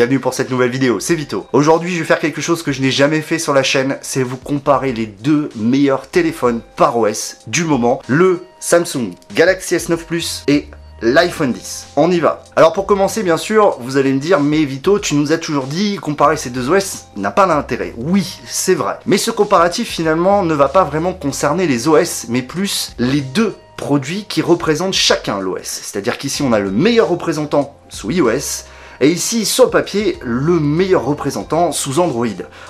bienvenue pour cette nouvelle vidéo, c'est Vito. Aujourd'hui, je vais faire quelque chose que je n'ai jamais fait sur la chaîne, c'est vous comparer les deux meilleurs téléphones par OS du moment, le Samsung Galaxy S9 Plus et l'iPhone 10. On y va. Alors pour commencer, bien sûr, vous allez me dire, mais Vito, tu nous as toujours dit, comparer ces deux OS n'a pas d'intérêt. Oui, c'est vrai. Mais ce comparatif, finalement, ne va pas vraiment concerner les OS, mais plus les deux produits qui représentent chacun l'OS. C'est-à-dire qu'ici on a le meilleur représentant sous iOS, et ici sur le papier le meilleur représentant sous Android.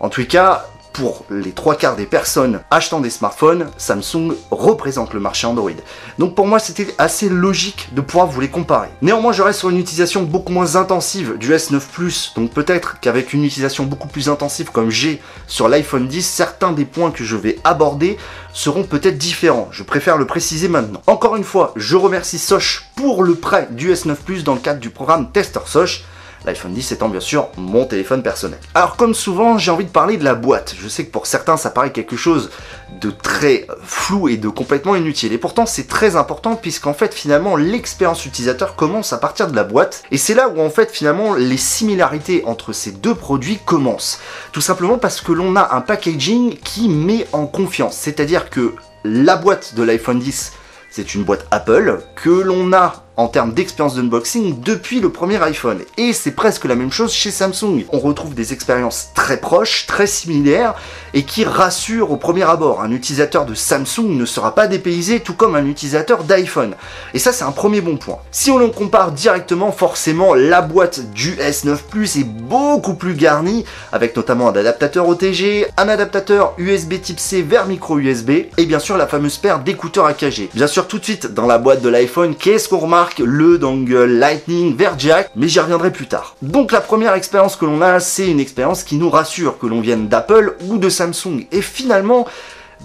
En tout cas, pour les trois quarts des personnes achetant des smartphones, Samsung représente le marché Android. Donc pour moi, c'était assez logique de pouvoir vous les comparer. Néanmoins, je reste sur une utilisation beaucoup moins intensive du S9 Plus, donc peut-être qu'avec une utilisation beaucoup plus intensive comme j'ai sur l'iPhone 10, certains des points que je vais aborder seront peut-être différents. Je préfère le préciser maintenant. Encore une fois, je remercie Soch pour le prêt du S9 Plus dans le cadre du programme Tester Soch l'iPhone 10 étant bien sûr mon téléphone personnel. Alors comme souvent, j'ai envie de parler de la boîte. Je sais que pour certains, ça paraît quelque chose de très flou et de complètement inutile. Et pourtant, c'est très important puisqu'en fait, finalement, l'expérience utilisateur commence à partir de la boîte. Et c'est là où en fait, finalement, les similarités entre ces deux produits commencent. Tout simplement parce que l'on a un packaging qui met en confiance. C'est-à-dire que la boîte de l'iPhone 10 c'est une boîte Apple que l'on a en termes d'expérience d'unboxing depuis le premier iPhone. Et c'est presque la même chose chez Samsung. On retrouve des expériences très proches, très similaires, et qui rassurent au premier abord. Un utilisateur de Samsung ne sera pas dépaysé, tout comme un utilisateur d'iPhone. Et ça, c'est un premier bon point. Si on le compare directement, forcément, la boîte du S9 Plus est beaucoup plus garnie, avec notamment un adaptateur OTG, un adaptateur USB type C vers micro USB, et bien sûr la fameuse paire d'écouteurs AKG. Bien sûr, tout de suite, dans la boîte de l'iPhone, qu'est-ce qu'on remarque? Le dongle Lightning vers jack, mais j'y reviendrai plus tard. Donc la première expérience que l'on a, c'est une expérience qui nous rassure, que l'on vienne d'Apple ou de Samsung. Et finalement,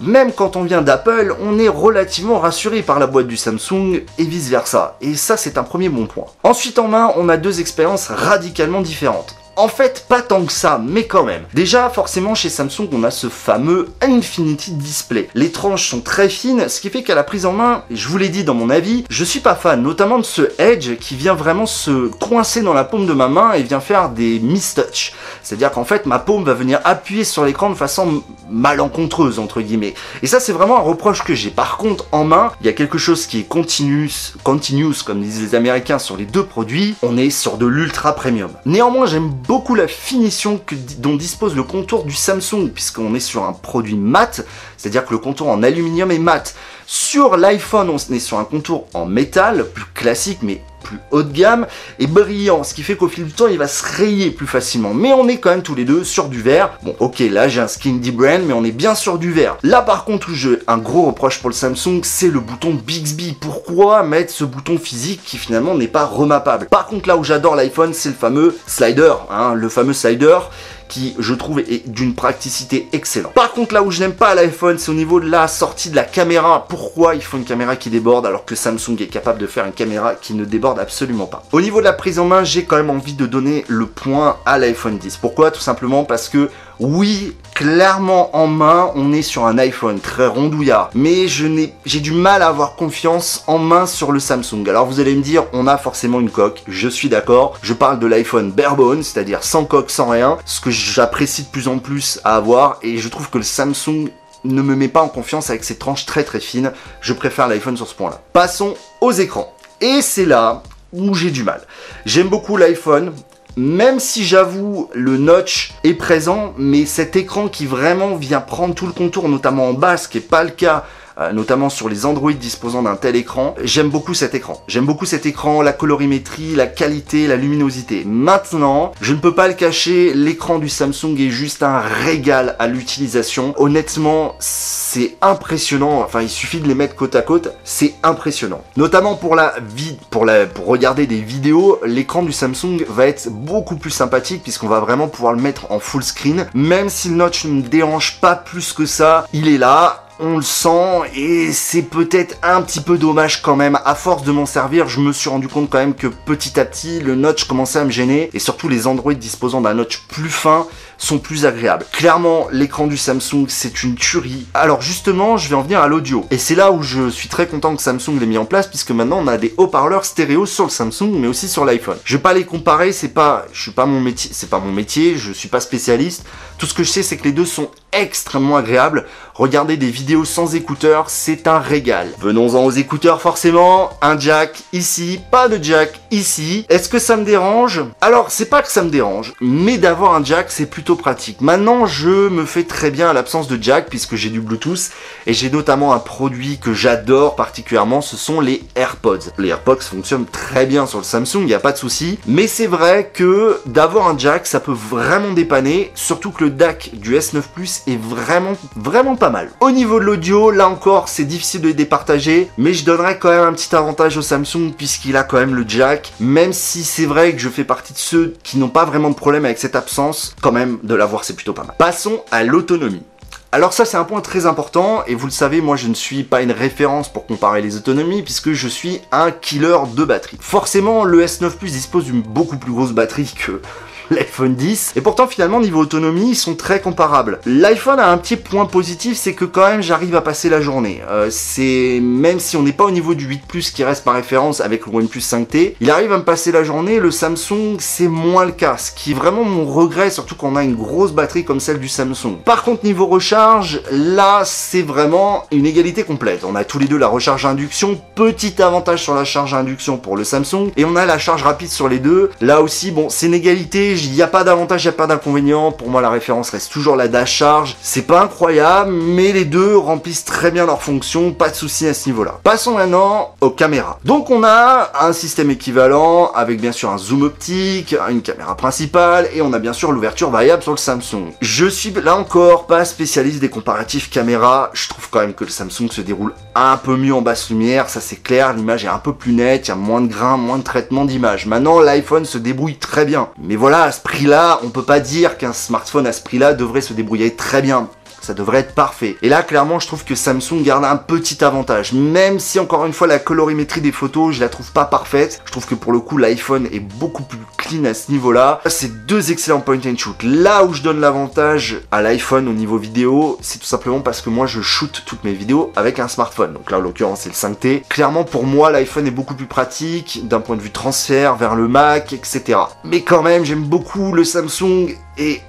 même quand on vient d'Apple, on est relativement rassuré par la boîte du Samsung et vice versa. Et ça, c'est un premier bon point. Ensuite en main, on a deux expériences radicalement différentes. En fait, pas tant que ça, mais quand même. Déjà, forcément, chez Samsung, on a ce fameux Infinity Display. Les tranches sont très fines, ce qui fait qu'à la prise en main, je vous l'ai dit dans mon avis, je suis pas fan, notamment de ce Edge qui vient vraiment se coincer dans la paume de ma main et vient faire des miss-touch. C'est-à-dire qu'en fait, ma paume va venir appuyer sur l'écran de façon malencontreuse, entre guillemets. Et ça, c'est vraiment un reproche que j'ai. Par contre, en main, il y a quelque chose qui est continuous, continuous, comme disent les Américains sur les deux produits. On est sur de l'ultra premium. Néanmoins, j'aime beaucoup la finition dont dispose le contour du Samsung, puisqu'on est sur un produit mat, c'est-à-dire que le contour en aluminium est mat. Sur l'iPhone, on est sur un contour en métal, plus classique, mais plus haut de gamme et brillant, ce qui fait qu'au fil du temps, il va se rayer plus facilement. Mais on est quand même tous les deux sur du vert. Bon, ok, là j'ai un skin brand, mais on est bien sur du vert. Là par contre, où j'ai un gros reproche pour le Samsung, c'est le bouton Bixby. Pourquoi mettre ce bouton physique qui finalement n'est pas remappable Par contre, là où j'adore l'iPhone, c'est le fameux slider, hein, le fameux slider qui je trouve est d'une praticité excellente. Par contre là où je n'aime pas l'iPhone c'est au niveau de la sortie de la caméra. Pourquoi il faut une caméra qui déborde alors que Samsung est capable de faire une caméra qui ne déborde absolument pas? Au niveau de la prise en main j'ai quand même envie de donner le point à l'iPhone 10. Pourquoi? Tout simplement parce que oui, clairement en main, on est sur un iPhone très rondouillard. Mais j'ai du mal à avoir confiance en main sur le Samsung. Alors vous allez me dire, on a forcément une coque. Je suis d'accord. Je parle de l'iPhone barebone, c'est-à-dire sans coque, sans rien. Ce que j'apprécie de plus en plus à avoir. Et je trouve que le Samsung ne me met pas en confiance avec ses tranches très très fines. Je préfère l'iPhone sur ce point-là. Passons aux écrans. Et c'est là où j'ai du mal. J'aime beaucoup l'iPhone, même si j'avoue le notch est présent, mais cet écran qui vraiment vient prendre tout le contour, notamment en bas, ce qui n'est pas le cas euh, notamment sur les Android disposant d'un tel écran. J'aime beaucoup cet écran. J'aime beaucoup cet écran, la colorimétrie, la qualité, la luminosité. Maintenant, je ne peux pas le cacher, l'écran du Samsung est juste un régal à l'utilisation. Honnêtement, c'est impressionnant. Enfin, il suffit de les mettre côte à côte, c'est impressionnant. Notamment pour la vie, pour la, pour regarder des vidéos, l'écran du Samsung va être beaucoup plus sympathique puisqu'on va vraiment pouvoir le mettre en full screen. Même si le notch ne me dérange pas plus que ça, il est là on le sent et c'est peut-être un petit peu dommage quand même. À force de m'en servir, je me suis rendu compte quand même que petit à petit, le notch commençait à me gêner et surtout les Android disposant d'un notch plus fin sont plus agréables. Clairement, l'écran du Samsung, c'est une tuerie. Alors justement, je vais en venir à l'audio. Et c'est là où je suis très content que Samsung l'ait mis en place, puisque maintenant on a des haut-parleurs stéréo sur le Samsung, mais aussi sur l'iPhone. Je vais pas les comparer, c'est pas, je suis pas mon métier, c'est pas mon métier, je suis pas spécialiste. Tout ce que je sais, c'est que les deux sont extrêmement agréables. Regarder des vidéos sans écouteurs, c'est un régal. Venons-en aux écouteurs forcément. Un jack ici, pas de jack ici. Est-ce que ça me dérange? Alors, c'est pas que ça me dérange, mais d'avoir un jack, c'est plutôt pratique. Maintenant, je me fais très bien à l'absence de jack puisque j'ai du Bluetooth et j'ai notamment un produit que j'adore particulièrement, ce sont les AirPods. Les AirPods fonctionnent très bien sur le Samsung, il n'y a pas de souci. Mais c'est vrai que d'avoir un jack, ça peut vraiment dépanner, surtout que le DAC du S9 Plus est vraiment, vraiment pas mal. Au niveau de l'audio, là encore, c'est difficile de les départager, mais je donnerais quand même un petit avantage au Samsung puisqu'il a quand même le jack, même si c'est vrai que je fais partie de ceux qui n'ont pas vraiment de problème avec cette absence, quand même, de l'avoir, c'est plutôt pas mal. Passons à l'autonomie. Alors ça c'est un point très important et vous le savez moi je ne suis pas une référence pour comparer les autonomies puisque je suis un killer de batterie. Forcément le S9 Plus dispose d'une beaucoup plus grosse batterie que l'iPhone 10. Et pourtant, finalement, niveau autonomie, ils sont très comparables. L'iPhone a un petit point positif, c'est que quand même, j'arrive à passer la journée. Euh, c'est même si on n'est pas au niveau du 8 Plus qui reste par référence avec le OnePlus 5T, il arrive à me passer la journée. Le Samsung, c'est moins le cas, ce qui est vraiment mon regret, surtout qu'on a une grosse batterie comme celle du Samsung. Par contre, niveau recharge, là, c'est vraiment une égalité complète. On a tous les deux la recharge induction, petit avantage sur la charge induction pour le Samsung, et on a la charge rapide sur les deux. Là aussi, bon, c'est une égalité il n'y a pas d'avantage, il n'y a pas d'inconvénient. Pour moi, la référence reste toujours la dash charge. C'est pas incroyable, mais les deux remplissent très bien leur fonction. Pas de souci à ce niveau-là. Passons maintenant aux caméras. Donc, on a un système équivalent avec bien sûr un zoom optique, une caméra principale et on a bien sûr l'ouverture variable sur le Samsung. Je suis là encore pas spécialiste des comparatifs caméra. Je trouve quand même que le Samsung se déroule un peu mieux en basse lumière, ça c'est clair. L'image est un peu plus nette, il y a moins de grains, moins de traitement d'image. Maintenant, l'iPhone se débrouille très bien. Mais voilà, à ce prix-là, on peut pas dire qu'un smartphone à ce prix-là devrait se débrouiller très bien ça devrait être parfait. Et là, clairement, je trouve que Samsung garde un petit avantage. Même si, encore une fois, la colorimétrie des photos, je la trouve pas parfaite. Je trouve que pour le coup, l'iPhone est beaucoup plus clean à ce niveau-là. C'est deux excellents point and shoot. Là où je donne l'avantage à l'iPhone au niveau vidéo, c'est tout simplement parce que moi, je shoot toutes mes vidéos avec un smartphone. Donc là, en l'occurrence, c'est le 5T. Clairement, pour moi, l'iPhone est beaucoup plus pratique d'un point de vue transfert vers le Mac, etc. Mais quand même, j'aime beaucoup le Samsung et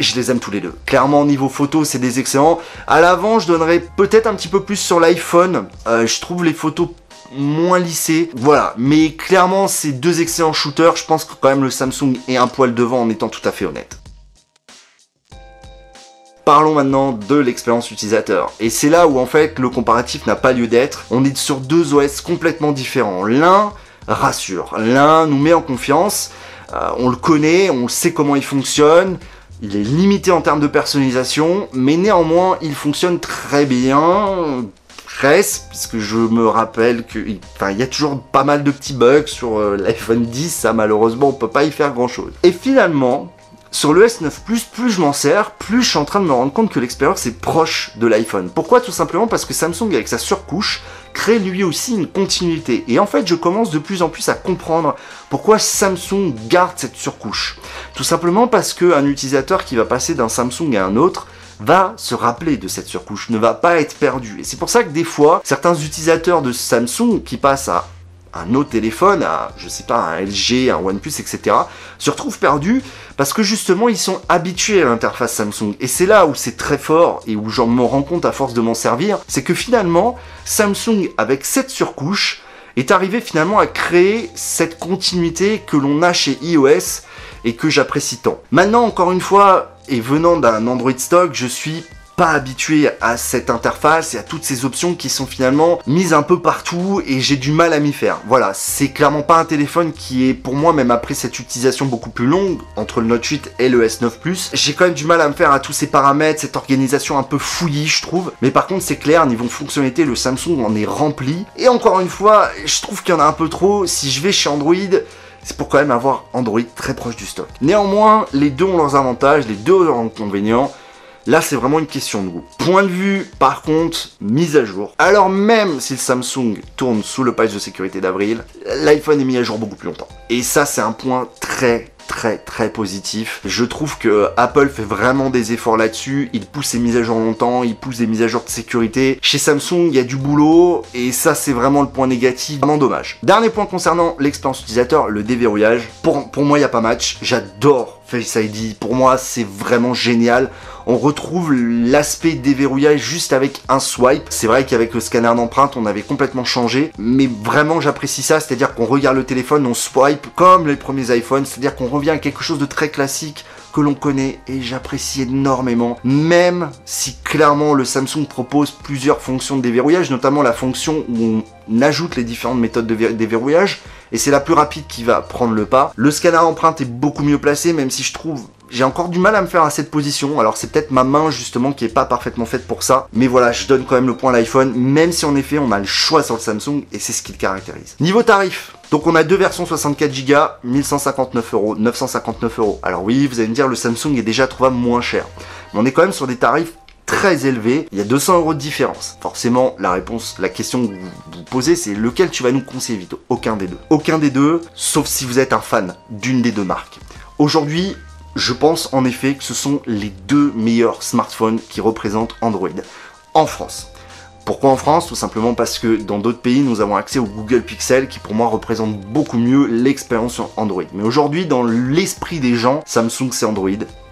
je les aime tous les deux. Clairement, niveau photo, c'est des excellents. À l'avant, je donnerais peut-être un petit peu plus sur l'iPhone. Euh, je trouve les photos moins lissées. Voilà, mais clairement, c'est deux excellents shooters. Je pense que quand même le Samsung est un poil devant en étant tout à fait honnête. Parlons maintenant de l'expérience utilisateur. Et c'est là où en fait le comparatif n'a pas lieu d'être. On est sur deux OS complètement différents. L'un rassure, l'un nous met en confiance. Euh, on le connaît, on sait comment il fonctionne. Il est limité en termes de personnalisation, mais néanmoins il fonctionne très bien, presque, puisque je me rappelle qu'il y a toujours pas mal de petits bugs sur euh, l'iPhone 10, ça malheureusement on peut pas y faire grand chose. Et finalement, sur le S9 Plus, plus je m'en sers, plus je suis en train de me rendre compte que l'expérience est proche de l'iPhone. Pourquoi? Tout simplement parce que Samsung avec sa surcouche crée lui aussi une continuité. Et en fait, je commence de plus en plus à comprendre pourquoi Samsung garde cette surcouche. Tout simplement parce qu'un utilisateur qui va passer d'un Samsung à un autre va se rappeler de cette surcouche, ne va pas être perdu. Et c'est pour ça que des fois, certains utilisateurs de Samsung qui passent à un autre téléphone, à, je sais pas, un LG, un OnePlus, etc., se retrouvent perdus parce que justement ils sont habitués à l'interface Samsung. Et c'est là où c'est très fort et où j'en me rends compte à force de m'en servir, c'est que finalement Samsung avec cette surcouche est arrivé finalement à créer cette continuité que l'on a chez iOS et que j'apprécie tant. Maintenant encore une fois, et venant d'un Android stock, je suis pas habitué à cette interface et à toutes ces options qui sont finalement mises un peu partout et j'ai du mal à m'y faire. Voilà, c'est clairement pas un téléphone qui est pour moi, même après cette utilisation beaucoup plus longue entre le Note 8 et le S9 Plus, j'ai quand même du mal à me faire à tous ces paramètres, cette organisation un peu fouillie, je trouve. Mais par contre, c'est clair, niveau fonctionnalité, le Samsung en est rempli. Et encore une fois, je trouve qu'il y en a un peu trop. Si je vais chez Android, c'est pour quand même avoir Android très proche du stock. Néanmoins, les deux ont leurs avantages, les deux ont leurs inconvénients. Là, c'est vraiment une question de goût. Point de vue, par contre, mise à jour. Alors même si le Samsung tourne sous le patch de sécurité d'avril, l'iPhone est mis à jour beaucoup plus longtemps. Et ça, c'est un point très très très positif. Je trouve que Apple fait vraiment des efforts là-dessus. Il pousse ses mises à jour longtemps, il pousse des mises à jour de sécurité. Chez Samsung, il y a du boulot et ça c'est vraiment le point négatif, vraiment dommage. Dernier point concernant l'expérience utilisateur, le déverrouillage. Pour, pour moi, il n'y a pas match. J'adore Face ID. Pour moi, c'est vraiment génial. On retrouve l'aspect déverrouillage juste avec un swipe. C'est vrai qu'avec le scanner d'empreinte, on avait complètement changé. Mais vraiment, j'apprécie ça. C'est-à-dire qu'on regarde le téléphone, on swipe comme les premiers iPhones. C'est-à-dire qu'on revient à quelque chose de très classique que l'on connaît et j'apprécie énormément. Même si clairement le Samsung propose plusieurs fonctions de déverrouillage, notamment la fonction où on ajoute les différentes méthodes de déverrouillage et c'est la plus rapide qui va prendre le pas. Le scanner empreinte est beaucoup mieux placé, même si je trouve j'ai encore du mal à me faire à cette position. Alors c'est peut-être ma main justement qui est pas parfaitement faite pour ça. Mais voilà, je donne quand même le point à l'iPhone, même si en effet on a le choix sur le Samsung et c'est ce qui le caractérise. Niveau tarif, donc on a deux versions 64 Go, 1159 euros, 959 euros. Alors oui, vous allez me dire le Samsung est déjà trouvable moins cher. Mais on est quand même sur des tarifs très élevé, il y a 200 euros de différence. Forcément, la réponse, la question que vous vous posez, c'est lequel tu vas nous conseiller, Vito? Aucun des deux. Aucun des deux, sauf si vous êtes un fan d'une des deux marques. Aujourd'hui, je pense en effet que ce sont les deux meilleurs smartphones qui représentent Android en France. Pourquoi en France? Tout simplement parce que dans d'autres pays, nous avons accès au Google Pixel qui pour moi représente beaucoup mieux l'expérience sur Android. Mais aujourd'hui, dans l'esprit des gens, Samsung c'est Android,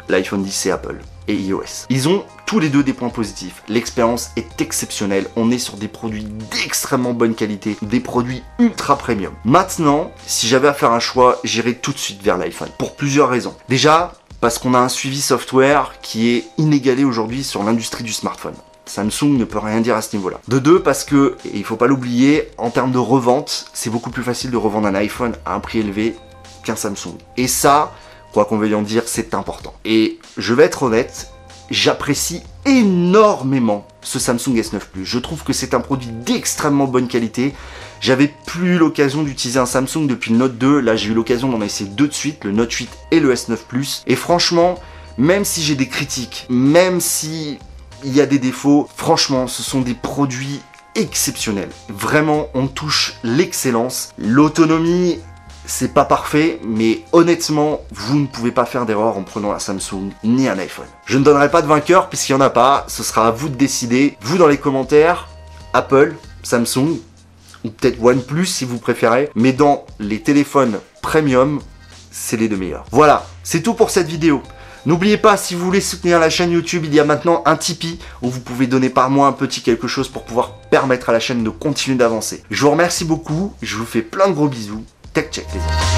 l'iPhone 10 c'est Apple et iOS. Ils ont tous les deux des points positifs. L'expérience est exceptionnelle. On est sur des produits d'extrêmement bonne qualité, des produits ultra premium. Maintenant, si j'avais à faire un choix, j'irais tout de suite vers l'iPhone. Pour plusieurs raisons. Déjà, parce qu'on a un suivi software qui est inégalé aujourd'hui sur l'industrie du smartphone. Samsung ne peut rien dire à ce niveau-là. De deux, parce que, et il faut pas l'oublier, en termes de revente, c'est beaucoup plus facile de revendre un iPhone à un prix élevé qu'un Samsung. Et ça, quoi qu'on veuille en dire, c'est important. Et je vais être honnête, j'apprécie énormément ce Samsung S9 Plus. Je trouve que c'est un produit d'extrêmement bonne qualité. J'avais plus l'occasion d'utiliser un Samsung depuis le Note 2. Là, j'ai eu l'occasion d'en essayer deux de suite, le Note 8 et le S9 Plus. Et franchement, même si j'ai des critiques, même si il y a des défauts, franchement, ce sont des produits exceptionnels. Vraiment, on touche l'excellence. L'autonomie c'est pas parfait, mais honnêtement, vous ne pouvez pas faire d'erreur en prenant un Samsung ni un iPhone. Je ne donnerai pas de vainqueur puisqu'il n'y en a pas, ce sera à vous de décider. Vous dans les commentaires, Apple, Samsung, ou peut-être OnePlus si vous préférez, mais dans les téléphones premium, c'est les deux meilleurs. Voilà, c'est tout pour cette vidéo. N'oubliez pas, si vous voulez soutenir la chaîne YouTube, il y a maintenant un Tipeee où vous pouvez donner par mois un petit quelque chose pour pouvoir permettre à la chaîne de continuer d'avancer. Je vous remercie beaucoup, je vous fais plein de gros bisous Tech Check les amis.